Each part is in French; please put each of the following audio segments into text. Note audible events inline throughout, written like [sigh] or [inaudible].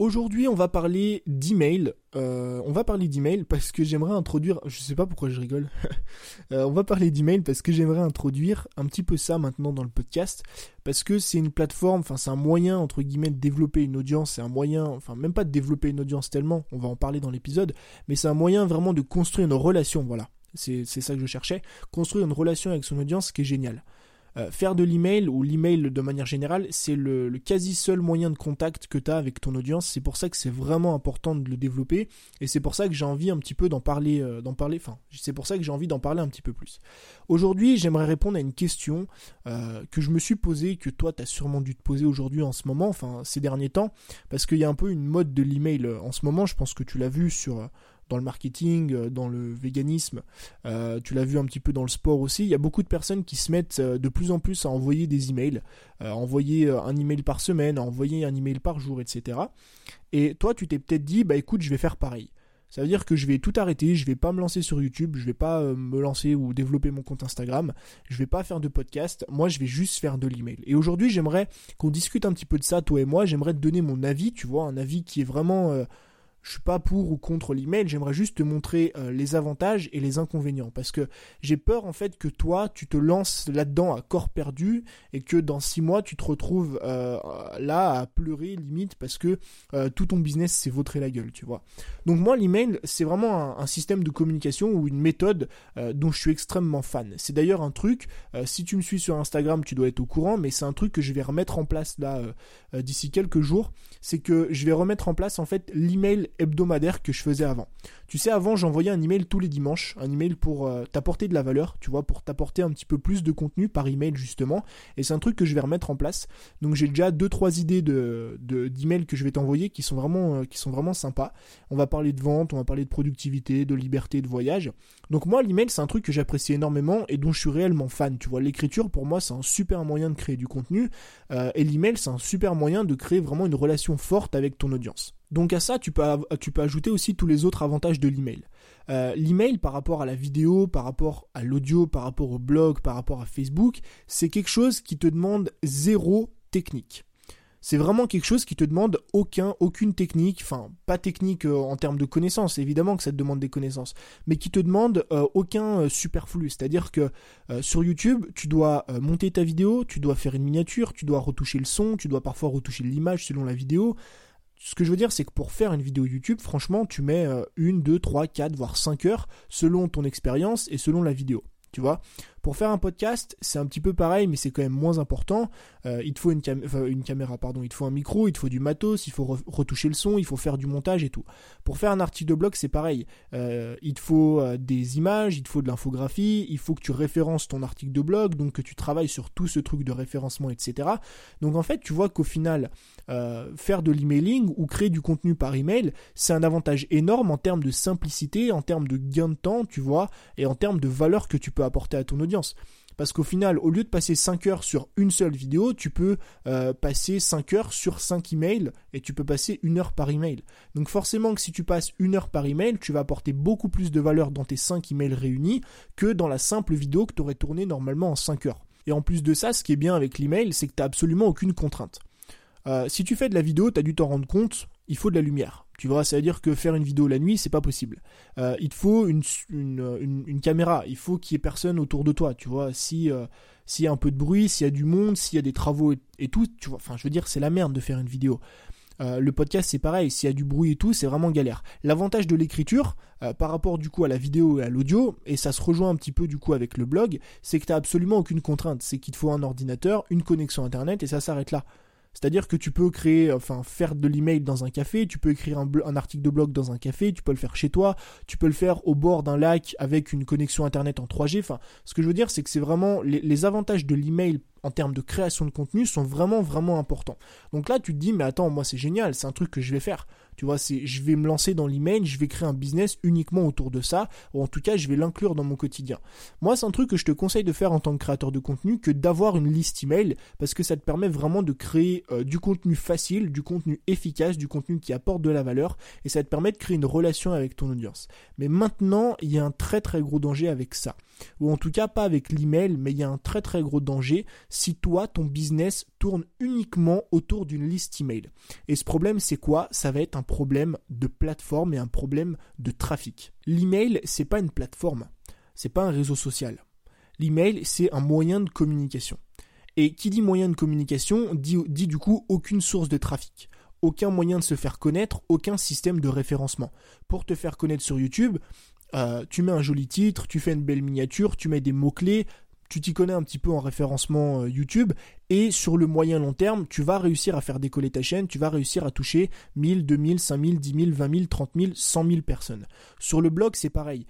Aujourd'hui, on va parler d'email. Euh, on va parler d'email parce que j'aimerais introduire. Je sais pas pourquoi je rigole. [laughs] Euh, on va parler d'email parce que j'aimerais introduire un petit peu ça maintenant dans le podcast parce que c'est une plateforme. Enfin, c'est un moyen entre guillemets de développer une audience. C'est un moyen. Enfin, même pas de développer une audience tellement. On va en parler dans l'épisode. Mais c'est un moyen vraiment de construire une relation. Voilà. C'est ça que je cherchais. Construire une relation avec son audience, qui est génial. Euh, faire de l'email ou l'email de manière générale, c'est le, quasi seul moyen de contact que tu as avec ton audience. C'est pour ça que c'est vraiment important de le développer et c'est pour ça que j'ai envie un petit peu d'en parler, euh, parler. Pour ça que j'ai envie d'en parler un petit peu plus. Aujourd'hui, j'aimerais répondre à une question euh, que je me suis posée, que toi tu as sûrement dû te poser aujourd'hui en ce moment, enfin ces derniers temps, parce qu'il y a un peu une mode de l'email en ce moment. Je pense que tu l'as vu sur dans le marketing, euh, dans le véganisme, euh, tu l'as vu un petit peu dans le sport aussi, il y a beaucoup de personnes qui se mettent euh, de plus en plus à envoyer des emails, à envoyer un email par semaine, envoyer un email par jour, etc. Et toi, tu t'es peut-être dit, bah écoute, je vais faire pareil. Ça veut dire que je vais tout arrêter, je vais pas me lancer sur YouTube, je vais pas me lancer ou développer mon compte Instagram, je vais pas faire de podcast, moi je vais juste faire de l'email. Et aujourd'hui, j'aimerais qu'on discute un petit peu de ça, toi et moi, j'aimerais te donner mon avis, tu vois, un avis qui est vraiment je suis pas pour ou contre l'email, j'aimerais juste te montrer euh, les avantages et les inconvénients parce que j'ai peur en fait que toi tu te lances là-dedans à corps perdu et que dans six mois tu te retrouves euh, là à pleurer limite parce que euh, tout ton business s'est vautré la gueule, tu vois. Donc moi l'email c'est vraiment un, système de communication ou une méthode dont je suis extrêmement fan. C'est d'ailleurs un truc, si tu me suis sur Instagram tu dois être au courant, mais c'est un truc que je vais remettre en place là d'ici quelques jours, c'est que je vais remettre en place en fait l'email hebdomadaire que je faisais avant. Tu sais, avant, j'envoyais un email tous les dimanches, un email pour euh, t'apporter de la valeur, tu vois, pour t'apporter un petit peu plus de contenu par email justement. Et c'est un truc que je vais remettre en place. Donc j'ai déjà deux trois idées de d'emails que je vais t'envoyer qui sont vraiment euh, qui sont vraiment sympas. On va parler de vente, on va parler de productivité, de liberté, de voyage. Donc moi, l'email c'est un truc que j'apprécie énormément et dont je suis réellement fan. Tu vois, l'écriture pour moi c'est un super moyen de créer du contenu euh, et l'email c'est un super moyen de créer vraiment une relation forte avec ton audience. Donc à ça, tu peux, ajouter aussi tous les autres avantages de l'email. Euh, l'email par rapport à la vidéo, par rapport à l'audio, par rapport au blog, par rapport à Facebook, c'est quelque chose qui te demande zéro technique. C'est vraiment quelque chose qui te demande aucun, aucune technique, enfin pas technique euh, en termes de connaissances, évidemment que ça te demande des connaissances, mais qui te demande euh, aucun superflu. C'est-à-dire que sur YouTube, tu dois monter ta vidéo, tu dois faire une miniature, tu dois retoucher le son, tu dois parfois retoucher l'image selon la vidéo ce que je veux dire, c'est que pour faire une vidéo YouTube, franchement, tu mets euh, une, deux, trois, quatre, voire cinq heures selon ton expérience et selon la vidéo. Tu vois pour faire un podcast, c'est un petit peu pareil, mais c'est quand même moins important. Euh, il te faut une, caméra, pardon, il te faut un micro, il te faut du matos, il faut retoucher le son, il faut faire du montage et tout. Pour faire un article de blog, c'est pareil. Euh, il te faut euh, des images, il te faut de l'infographie, il faut que tu références ton article de blog, donc que tu travailles sur tout ce truc de référencement, etc. Donc en fait, tu vois qu'au final, faire de l'emailing ou créer du contenu par email, c'est un avantage énorme en termes de simplicité, en termes de gain de temps, tu vois, et en termes de valeur que tu peux apporter à ton audience. Parce qu'au final, au lieu de passer 5 heures sur une seule vidéo, tu peux euh, passer 5 heures sur 5 emails et tu peux passer une heure par email. Donc forcément que si tu passes une heure par email, tu vas apporter beaucoup plus de valeur dans tes 5 emails réunis que dans la simple vidéo que tu aurais tournée normalement en 5 heures. Et en plus de ça, ce qui est bien avec l'email, c'est que tu n'as absolument aucune contrainte. Euh, si tu fais de la vidéo, tu as dû t'en rendre compte, il faut de la lumière. Tu vois, ça veut dire que faire une vidéo la nuit, c'est pas possible. Euh, il te faut une, une, caméra, il faut qu'il y ait personne autour de toi, tu vois. Euh, s'il y a un peu de bruit, s'il y a du monde, s'il y a des travaux et, tout, tu vois. Enfin, je veux dire, c'est la merde de faire une vidéo. Euh, le podcast c'est pareil, s'il y a du bruit et tout, c'est vraiment galère. L'avantage de l'écriture par rapport du coup à la vidéo et à l'audio, et ça se rejoint un petit peu du coup avec le blog, c'est que tu absolument aucune contrainte. C'est qu'il te faut un ordinateur, une connexion internet et ça s'arrête là. C'est-à-dire que tu peux créer, enfin faire de l'email dans un café, tu peux écrire un, article de blog dans un café, tu peux le faire chez toi, tu peux le faire au bord d'un lac avec une connexion internet en 3G. Enfin, ce que je veux dire, c'est que c'est vraiment les, les avantages de l'email en termes de création de contenu sont vraiment vraiment importants. Donc là tu te dis mais attends moi c'est génial, c'est un truc que je vais faire. Tu vois, c'est je vais me lancer dans l'email, je vais créer un business uniquement autour de ça ou en tout cas je vais l'inclure dans mon quotidien. Moi c'est un truc que je te conseille de faire en tant que créateur de contenu que d'avoir une liste email parce que ça te permet vraiment de créer euh, du contenu facile, du contenu efficace, du contenu qui apporte de la valeur et ça te permet de créer une relation avec ton audience. Mais maintenant, il y a un très très gros danger avec ça. Ou en tout cas pas avec l'email, mais il y a un très très gros danger si toi, ton business tourne uniquement autour d'une liste email. Et ce problème, c'est quoi? Ça va être un problème de plateforme et un problème de trafic. L'email, c'est pas une plateforme, c'est pas un réseau social. L'email, c'est un moyen de communication. Et qui dit moyen de communication dit, dit du coup aucune source de trafic aucun moyen de se faire connaître, aucun système de référencement. Pour te faire connaître sur YouTube, euh, tu mets un joli titre, tu fais une belle miniature, tu mets des mots-clés, tu t'y connais un petit peu en référencement euh, YouTube, et sur le moyen long terme, tu vas réussir à faire décoller ta chaîne, tu vas réussir à toucher 1000, 2000, 5000, 10 000, 20 000, 30 000, 100 000 personnes. Sur le blog, c'est pareil.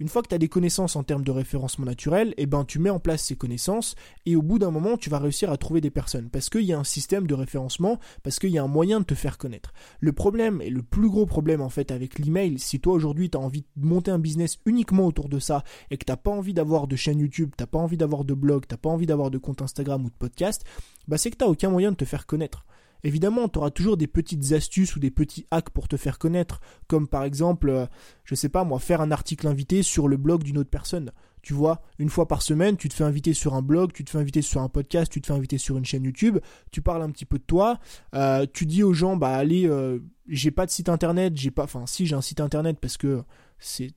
Une fois que tu as des connaissances en termes de référencement naturel, eh ben tu mets en place ces connaissances et au bout d'un moment tu vas réussir à trouver des personnes parce qu'il y a un système de référencement, parce qu'il y a un moyen de te faire connaître. Le problème et le plus gros problème en fait avec l'email, si toi aujourd'hui tu as envie de monter un business uniquement autour de ça et que t'as pas envie d'avoir de chaîne YouTube, t'as pas envie d'avoir de blog, t'as pas envie d'avoir de compte Instagram ou de podcast, bah c'est que t'as aucun moyen de te faire connaître. Évidemment, tu auras toujours des petites astuces ou des petits hacks pour te faire connaître, comme par exemple, euh, je sais pas moi, faire un article invité sur le blog d'une autre personne. Tu vois, une fois par semaine, tu te fais inviter sur un blog, tu te fais inviter sur un podcast, tu te fais inviter sur une chaîne YouTube, tu parles un petit peu de toi, euh, tu dis aux gens, bah allez, euh, j'ai pas de site internet, j'ai pas, enfin si j'ai un site internet parce que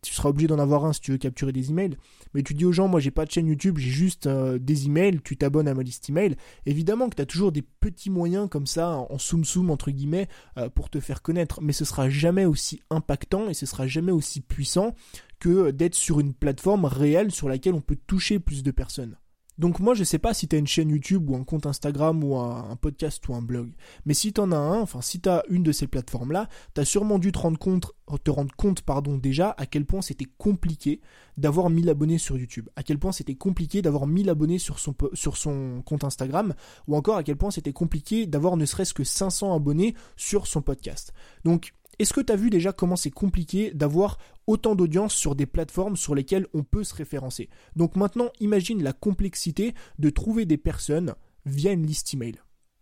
tu seras obligé d'en avoir un si tu veux capturer des emails. Mais tu dis aux gens, moi j'ai pas de chaîne YouTube, j'ai juste euh, des emails, tu t'abonnes à ma liste email. Évidemment que tu as toujours des petits moyens comme ça, en soum soum entre guillemets, euh, pour te faire connaître. Mais ce sera jamais aussi impactant et ce sera jamais aussi puissant que d'être sur une plateforme réelle sur laquelle on peut toucher plus de personnes. Donc moi je sais pas si tu as une chaîne YouTube ou un compte Instagram ou un, podcast ou un blog. Mais si tu en as un, enfin si tu as une de ces plateformes là, tu as sûrement dû te rendre compte te rendre compte pardon déjà à quel point c'était compliqué d'avoir 1000 abonnés sur YouTube, à quel point c'était compliqué d'avoir 1000 abonnés sur son sur son compte Instagram ou encore à quel point c'était compliqué d'avoir ne serait-ce que 500 abonnés sur son podcast. Donc est-ce que tu as vu déjà comment c'est compliqué d'avoir autant d'audience sur des plateformes sur lesquelles on peut se référencer? Donc maintenant, imagine la complexité de trouver des personnes via une liste email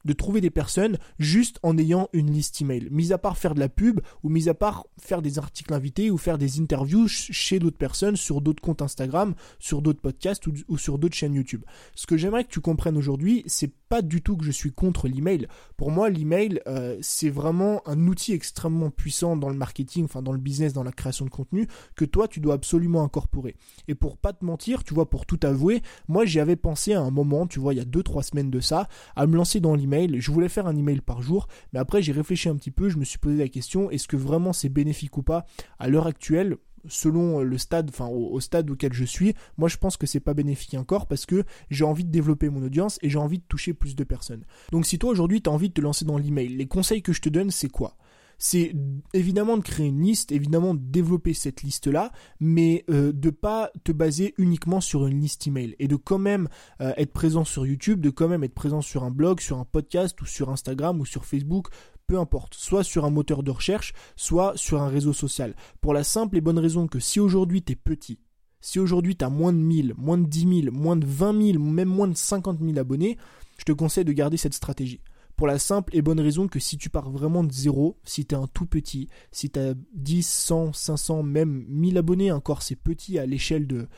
de trouver des personnes juste en ayant une liste email. Mis à part faire de la pub ou mis à part faire des articles invités ou faire des interviews chez d'autres personnes sur d'autres comptes Instagram, sur d'autres podcasts ou, sur d'autres chaînes YouTube. Ce que j'aimerais que tu comprennes aujourd'hui, c'est pas du tout que je suis contre l'email. Pour moi, l'email, euh, c'est vraiment un outil extrêmement puissant dans le marketing, enfin dans le business, dans la création de contenu, que toi, tu dois absolument incorporer. Et pour pas te mentir, tu vois, pour tout avouer, moi, j'y avais pensé à un moment, tu vois, il y a 2-3 semaines de ça, à me lancer dans l'email je voulais faire un email par jour, mais après j'ai réfléchi un petit peu, je me suis posé la question est-ce que vraiment c'est bénéfique ou pas à l'heure actuelle selon le stade, enfin au, stade auquel je suis, moi je pense que c'est pas bénéfique encore parce que j'ai envie de développer mon audience et j'ai envie de toucher plus de personnes. Donc si toi aujourd'hui tu as envie de te lancer dans l'email, les conseils que je te donne c'est quoi? C'est évidemment de créer une liste, évidemment de développer cette liste-là, mais euh, de pas te baser uniquement sur une liste email et de quand même euh, être présent sur YouTube, de quand même être présent sur un blog, sur un podcast ou sur Instagram ou sur Facebook, peu importe, soit sur un moteur de recherche, soit sur un réseau social. Pour la simple et bonne raison que si aujourd'hui tu es petit, si aujourd'hui tu as moins de 1000, moins de 10 000, moins de 20 000, même moins de 50 000 abonnés, je te conseille de garder cette stratégie. Pour la simple et bonne raison que si tu pars vraiment de zéro, si tu es un tout petit, si tu as 10, 100, 500, même 1000 abonnés, encore c'est petit à l'échelle de,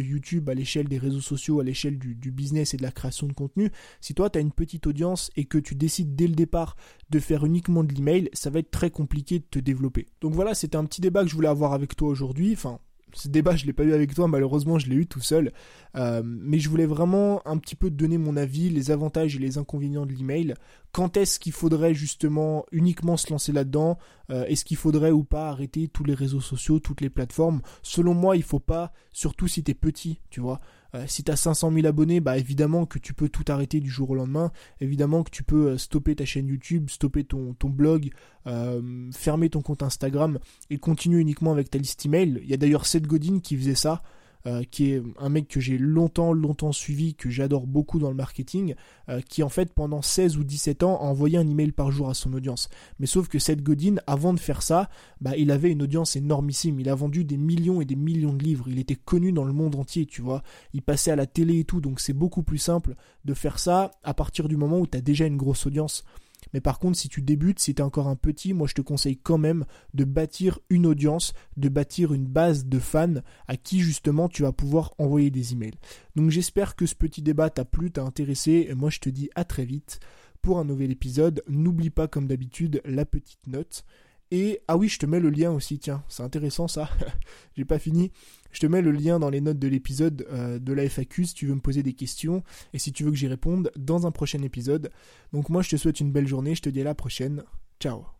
YouTube, à l'échelle des réseaux sociaux, à l'échelle du, business et de la création de contenu, si toi tu as une petite audience et que tu décides dès le départ de faire uniquement de l'email, ça va être très compliqué de te développer. Donc voilà, c'était un petit débat que je voulais avoir avec toi aujourd'hui, ce débat, je l'ai pas eu avec toi, malheureusement, je l'ai eu tout seul. Euh, mais je voulais vraiment un petit peu donner mon avis, les avantages et les inconvénients de l'email. Quand est-ce qu'il faudrait justement uniquement se lancer là-dedans euh, Est-ce qu'il faudrait ou pas arrêter tous les réseaux sociaux, toutes les plateformes? Selon moi, il faut pas, surtout si tu es petit, tu vois. Euh, si tu as 500 000 abonnés, bah évidemment que tu peux tout arrêter du jour au lendemain. Évidemment que tu peux euh, stopper ta chaîne YouTube, stopper ton, blog, fermer ton compte Instagram et continuer uniquement avec ta liste email. Il y a d'ailleurs Seth Godin qui faisait ça. Euh, qui est un mec que j'ai longtemps, longtemps suivi, que j'adore beaucoup dans le marketing, euh, qui en fait pendant 16 ou 17 ans a envoyé un email par jour à son audience. Mais sauf que Seth Godin, avant de faire ça, bah, il avait une audience énormissime. Il a vendu des millions et des millions de livres. Il était connu dans le monde entier, tu vois. Il passait à la télé et tout, donc c'est beaucoup plus simple de faire ça à partir du moment où tu as déjà une grosse audience. Mais par contre, si tu débutes, si tu es encore un petit, moi je te conseille quand même de bâtir une audience, de bâtir une base de fans à qui justement tu vas pouvoir envoyer des emails. Donc j'espère que ce petit débat t'a plu, t'a intéressé, et moi je te dis à très vite pour un nouvel épisode. N'oublie pas comme d'habitude la petite note. Et ah oui, je te mets le lien aussi, tiens, c'est intéressant ça. [laughs] J'ai pas fini. Je te mets le lien dans les notes de l'épisode euh, de la FAQ si tu veux me poser des questions et si tu veux que j'y réponde dans un prochain épisode. Donc moi je te souhaite une belle journée, je te dis à la prochaine. Ciao